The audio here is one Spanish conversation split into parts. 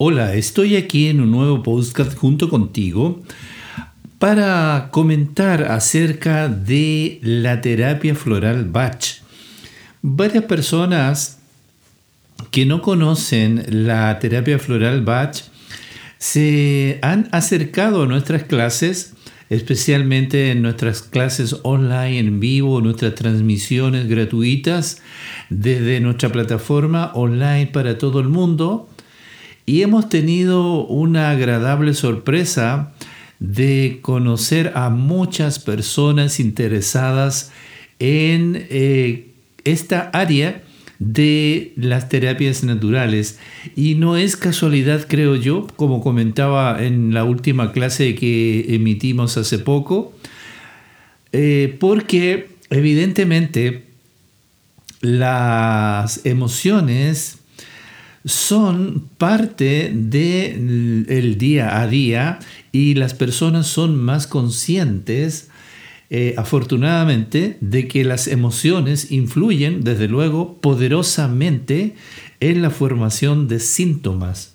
Hola, estoy aquí en un nuevo podcast junto contigo para comentar acerca de la terapia floral Bach. Varias personas que no conocen la terapia floral Bach se han acercado a nuestras clases, especialmente en nuestras clases online en vivo, nuestras transmisiones gratuitas desde nuestra plataforma online para todo el mundo. Y hemos tenido una agradable sorpresa de conocer a muchas personas interesadas en eh, esta área de las terapias naturales. Y no es casualidad, creo yo, como comentaba en la última clase que emitimos hace poco, eh, porque evidentemente las emociones son parte del día a día y las personas son más conscientes, eh, afortunadamente, de que las emociones influyen, desde luego, poderosamente en la formación de síntomas.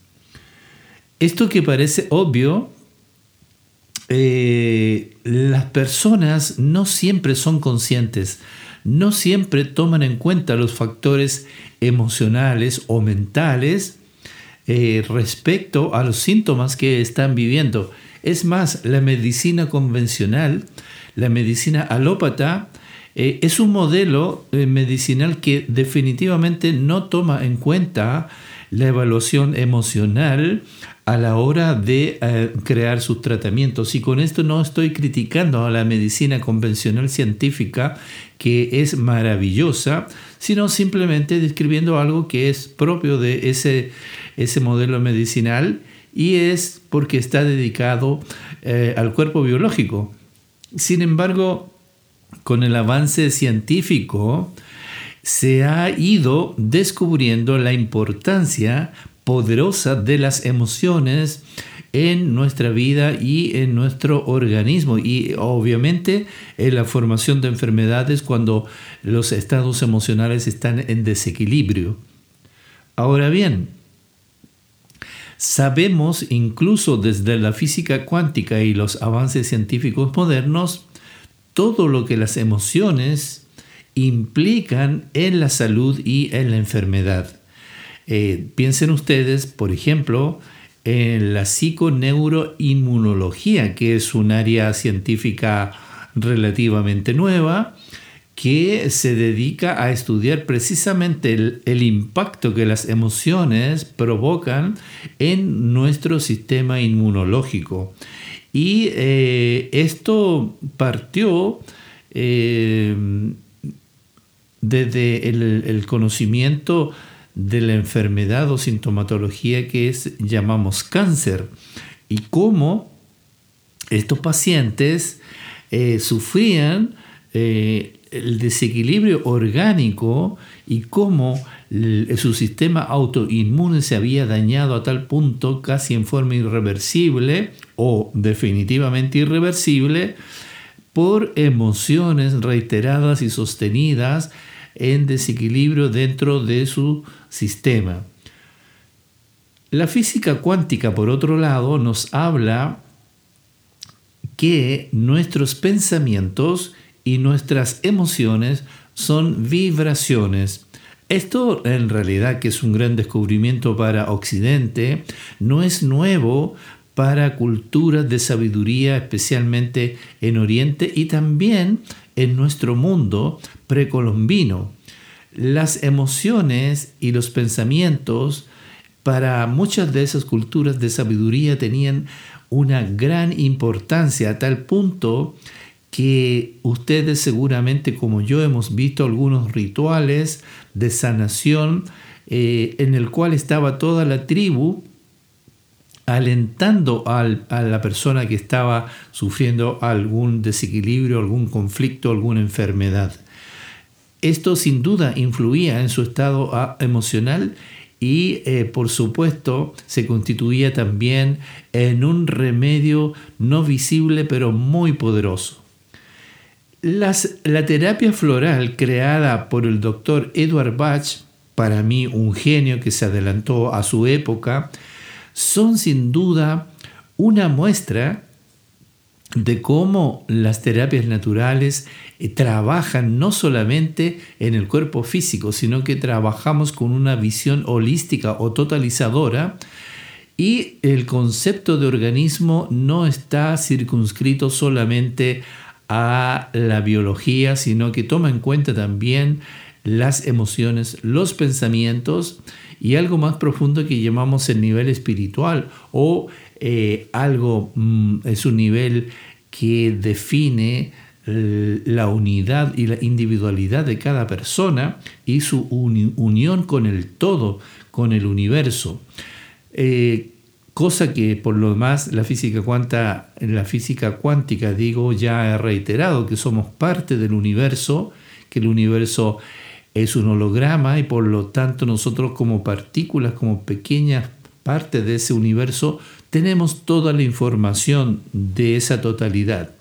Esto que parece obvio, eh, las personas no siempre son conscientes, no siempre toman en cuenta los factores emocionales o mentales eh, respecto a los síntomas que están viviendo. Es más, la medicina convencional, la medicina alópata, eh, es un modelo eh, medicinal que definitivamente no toma en cuenta la evaluación emocional a la hora de crear sus tratamientos. Y con esto no estoy criticando a la medicina convencional científica, que es maravillosa, sino simplemente describiendo algo que es propio de ese, ese modelo medicinal y es porque está dedicado eh, al cuerpo biológico. Sin embargo, con el avance científico, se ha ido descubriendo la importancia poderosa de las emociones en nuestra vida y en nuestro organismo y obviamente en la formación de enfermedades cuando los estados emocionales están en desequilibrio. Ahora bien, sabemos incluso desde la física cuántica y los avances científicos modernos todo lo que las emociones implican en la salud y en la enfermedad. Eh, piensen ustedes, por ejemplo, en la psiconeuroinmunología, que es un área científica relativamente nueva, que se dedica a estudiar precisamente el, impacto que las emociones provocan en nuestro sistema inmunológico. Y eh, esto partió eh, desde el conocimiento de la enfermedad o sintomatología que es, llamamos cáncer. Y cómo estos pacientes eh, sufrían eh, el desequilibrio orgánico y cómo su sistema autoinmune se había dañado a tal punto casi en forma irreversible o definitivamente irreversible por emociones reiteradas y sostenidas en desequilibrio dentro de su sistema. La física cuántica, por otro lado, nos habla que nuestros pensamientos y nuestras emociones son vibraciones. Esto en realidad que es un gran descubrimiento para Occidente, no es nuevo para culturas de sabiduría, especialmente en Oriente y también en nuestro mundo precolombino. Las emociones y los pensamientos para muchas de esas culturas de sabiduría tenían una gran importancia a tal punto que ustedes seguramente como yo hemos visto algunos rituales de sanación eh, en el cual estaba toda la tribu alentando a la persona que estaba sufriendo algún desequilibrio, algún conflicto, alguna enfermedad. Esto sin duda influía en su estado ah, emocional y eh, por supuesto se constituía también en un remedio no visible pero muy poderoso. la terapia floral creada por el doctor Edward Bach, para mí un genio que se adelantó a su época, son sin duda una muestra de cómo las terapias naturales eh, trabajan no solamente en el cuerpo físico, sino que trabajamos con una visión holística o totalizadora y el concepto de organismo no está circunscrito solamente a la biología, sino que toma en cuenta también las emociones, los pensamientos y algo más profundo que llamamos el nivel espiritual o eh, algo, mm, es un nivel que define la unidad y la individualidad de cada persona y su unión con el todo, con el universo. Eh, cosa que por lo demás la física, la física cuántica, digo, ya he reiterado que somos parte del universo, que el universo es un holograma y por lo tanto nosotros como partículas, como pequeñas partes de ese universo, tenemos toda la información de esa totalidad.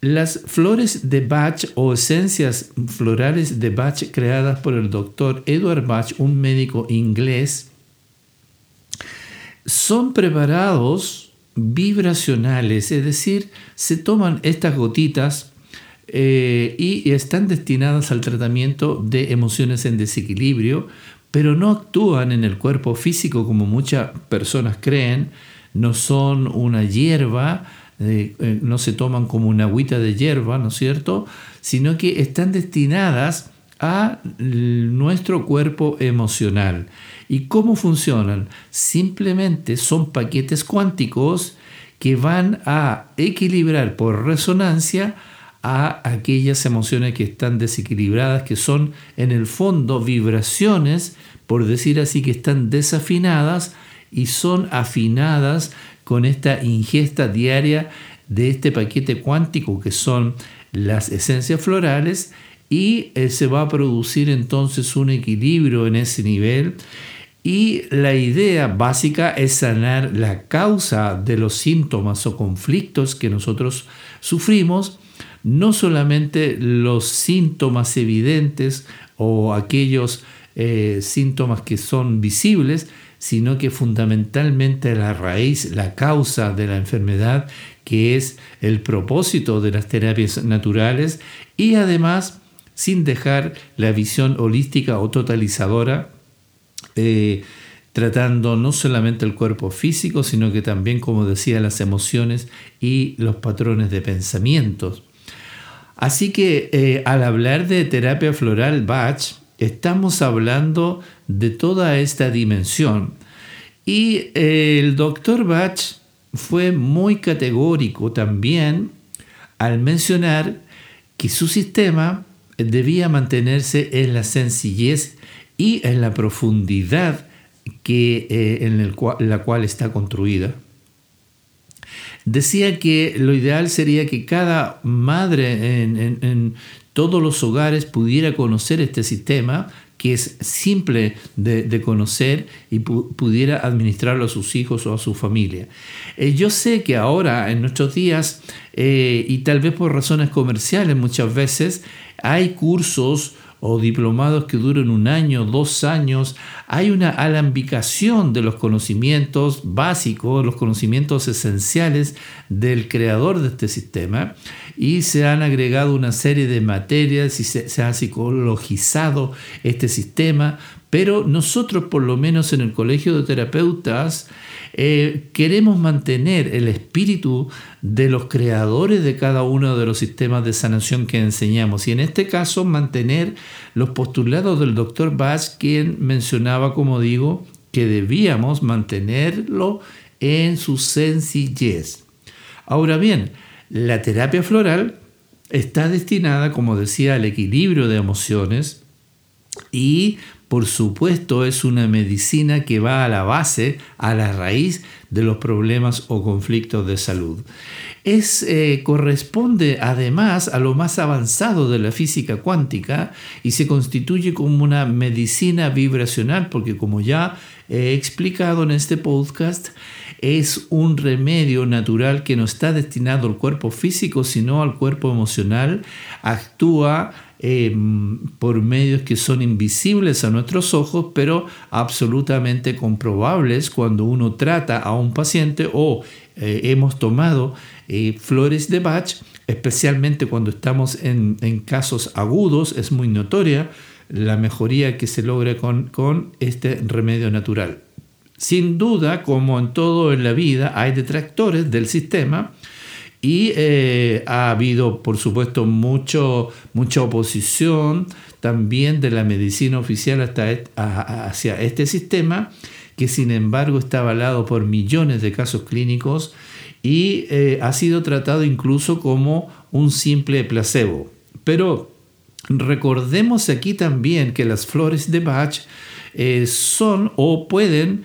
Las flores de Bach o esencias florales de Bach creadas por el doctor Edward Bach, un médico inglés, son preparados vibracionales, es decir, se toman estas gotitas eh, y están destinadas al tratamiento de emociones en desequilibrio, pero no actúan en el cuerpo físico como muchas personas creen, no son una hierba, eh, no se toman como una agüita de hierba, ¿no es cierto? Sino que están destinadas a nuestro cuerpo emocional. ¿Y cómo funcionan? Simplemente son paquetes cuánticos que van a equilibrar por resonancia a aquellas emociones que están desequilibradas, que son en el fondo vibraciones, por decir así, que están desafinadas y son afinadas con esta ingesta diaria de este paquete cuántico que son las esencias florales y eh, se va a producir entonces un equilibrio en ese nivel. Y la idea básica es sanar la causa de los síntomas o conflictos que nosotros sufrimos no solamente los síntomas evidentes o aquellos eh, síntomas que son visibles, sino que fundamentalmente la raíz, la causa de la enfermedad, que es el propósito de las terapias naturales y además sin dejar la visión holística o totalizadora, eh, tratando no solamente el cuerpo físico, sino que también, como decía, las emociones y los patrones de pensamientos. Así que eh, al hablar de terapia floral Bach, estamos hablando de toda esta dimensión. Y eh, el doctor Bach fue muy categórico también al mencionar que su sistema debía mantenerse en la sencillez y en la profundidad que, eh, en la cual está construida decía que lo ideal sería que cada madre en, todos los hogares pudiera conocer este sistema que es simple de, conocer y pudiera administrarlo a sus hijos o a su familia. Eh, yo sé que ahora, en nuestros días, eh, y tal vez por razones comerciales muchas veces, hay cursos o diplomados que duran un año, dos años, hay una alambicación de los conocimientos básicos, los conocimientos esenciales del creador de este sistema y se han agregado una serie de materias y se, se ha psicologizado este sistema, pero nosotros por lo menos en el Colegio de Terapeutas eh, queremos mantener el espíritu de los creadores de cada uno de los sistemas de sanación que enseñamos. Y en este caso, mantener los postulados del doctor Bach, quien mencionaba, como digo, que debíamos mantenerlo en su sencillez. Ahora bien, la terapia floral está destinada, como decía, al equilibrio de emociones y por supuesto es una medicina que va a la base, a la raíz de los problemas o conflictos de salud. Es, eh, corresponde además a lo más avanzado de la física cuántica y se constituye como una medicina vibracional porque como ya he explicado en este podcast, es un remedio natural que no está destinado al cuerpo físico, sino al cuerpo emocional, actúa em, por medios que son invisibles a nuestros ojos, pero absolutamente comprobables cuando uno trata a un paciente o eh, hemos tomado eh, flores de Bach, especialmente cuando estamos en, casos agudos, es muy notoria la mejoría que se logra con, con este remedio natural. Sin duda, como en todo en la vida, hay detractores del sistema y eh, ha habido, por supuesto, mucho, mucha oposición también de la medicina oficial hasta hacia este sistema, que sin embargo está avalado por millones de casos clínicos y eh, ha sido tratado incluso como un simple placebo. Pero recordemos aquí también que las flores de Bach eh, son o pueden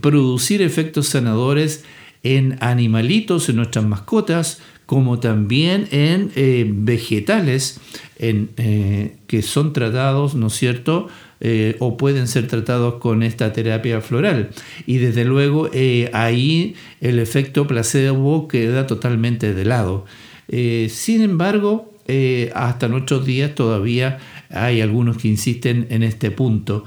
producir efectos sanadores en animalitos, en nuestras mascotas, como también en eh, vegetales en, eh, que son tratados, ¿no es cierto?, o pueden ser tratados con esta terapia floral. Y desde luego ahí el efecto placebo queda totalmente de lado. sin embargo, hasta nuestros días todavía hay algunos que insisten en este punto.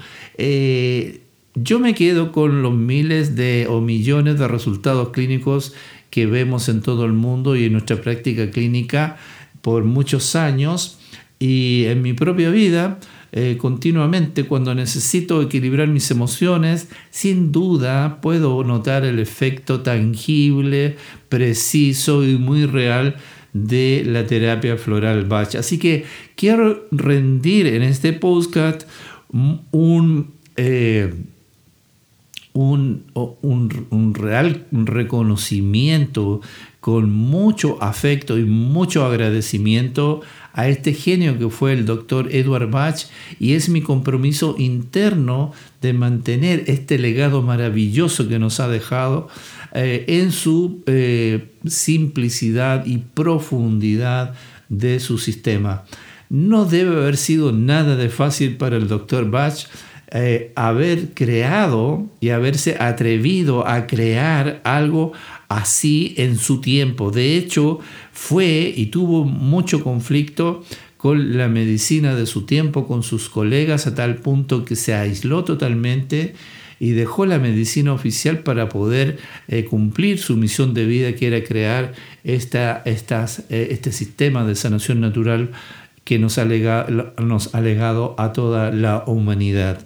Yo me quedo con los miles de o millones de resultados clínicos que vemos en todo el mundo y en nuestra práctica clínica por muchos años y en mi propia vida eh, continuamente cuando necesito equilibrar mis emociones, sin duda puedo notar el efecto tangible, preciso y muy real de la terapia floral Bach. Así que quiero rendir en este postcard un... Eh, un, un, real reconocimiento con mucho afecto y mucho agradecimiento a este genio que fue el doctor Edward Bach y es mi compromiso interno de mantener este legado maravilloso que nos ha dejado eh, en su eh, simplicidad y profundidad de su sistema. No debe haber sido nada de fácil para el doctor Bach eh, haber creado y haberse atrevido a crear algo así en su tiempo. De hecho, fue y tuvo mucho conflicto con la medicina de su tiempo, con sus colegas, a tal punto que se aisló totalmente y dejó la medicina oficial para poder eh, cumplir su misión de vida, que era crear esta, estas, eh, este sistema de sanación natural que nos ha, nos ha legado a toda la humanidad.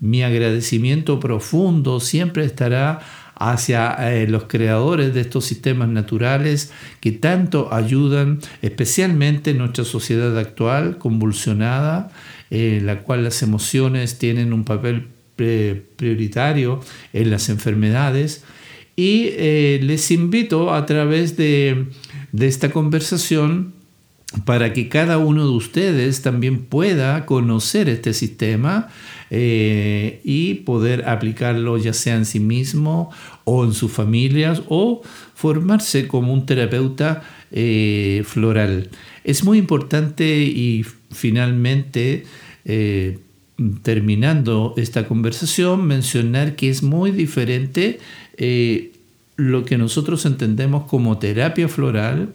Mi agradecimiento profundo siempre estará hacia eh, los creadores de estos sistemas naturales que tanto ayudan, especialmente en nuestra sociedad actual convulsionada, en la cual las emociones tienen un papel prioritario en las enfermedades. Y eh, les invito a través de esta conversación para que cada uno de ustedes también pueda conocer este sistema eh, y poder aplicarlo ya sea en sí mismo o en sus familias o formarse como un terapeuta eh, floral. Es muy importante y finalmente, eh, terminando esta conversación, mencionar que es muy diferente lo que nosotros entendemos como terapia floral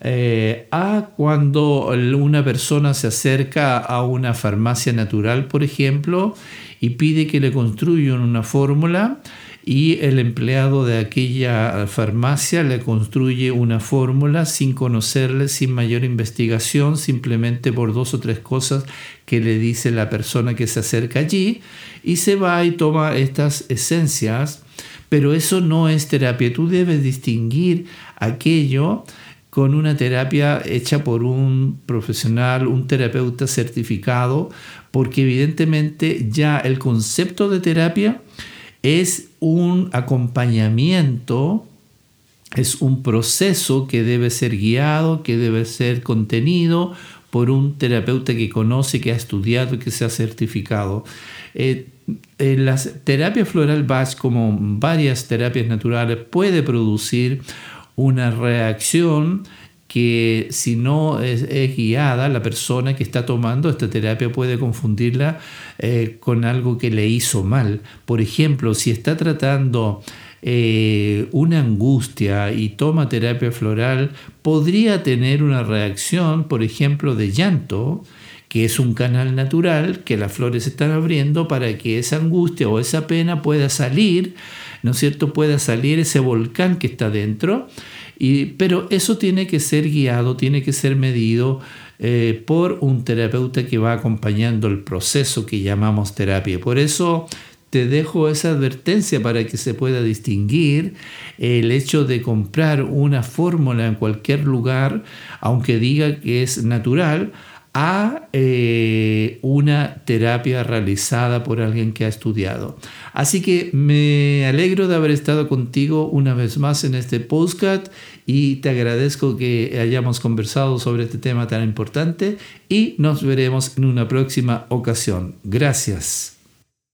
eh, a cuando una persona se acerca a una farmacia natural, por ejemplo, y pide que le construyan una fórmula y el empleado de aquella farmacia le construye una fórmula sin conocerle, sin mayor investigación, simplemente por dos o tres cosas que le dice la persona que se acerca allí y se va y toma estas esencias, pero eso no es terapia, tú debes distinguir aquello con una terapia hecha por un profesional, un terapeuta certificado, porque evidentemente ya el concepto de terapia es un acompañamiento, es un proceso que debe ser guiado, que debe ser contenido por un terapeuta que conoce, que ha estudiado y que se ha certificado. Eh, la terapia floral Bach, como varias terapias naturales, puede producir una reacción que si no es, guiada, la persona que está tomando esta terapia puede confundirla eh, con algo que le hizo mal. Por ejemplo, si está tratando eh, una angustia y toma terapia floral, podría tener una reacción, por ejemplo, de llanto, que es un canal natural que las flores están abriendo para que esa angustia o esa pena pueda salir, ¿no es cierto? Pueda salir ese volcán que está dentro. Y, pero eso tiene que ser guiado, tiene que ser medido eh, por un terapeuta que va acompañando el proceso que llamamos terapia. Por eso te dejo esa advertencia para que se pueda distinguir el hecho de comprar una fórmula en cualquier lugar, aunque diga que es natural, a eh, una terapia realizada por alguien que ha estudiado. Así que me alegro de haber estado contigo una vez más en este postcard y te agradezco que hayamos conversado sobre este tema tan importante y nos veremos en una próxima ocasión. Gracias.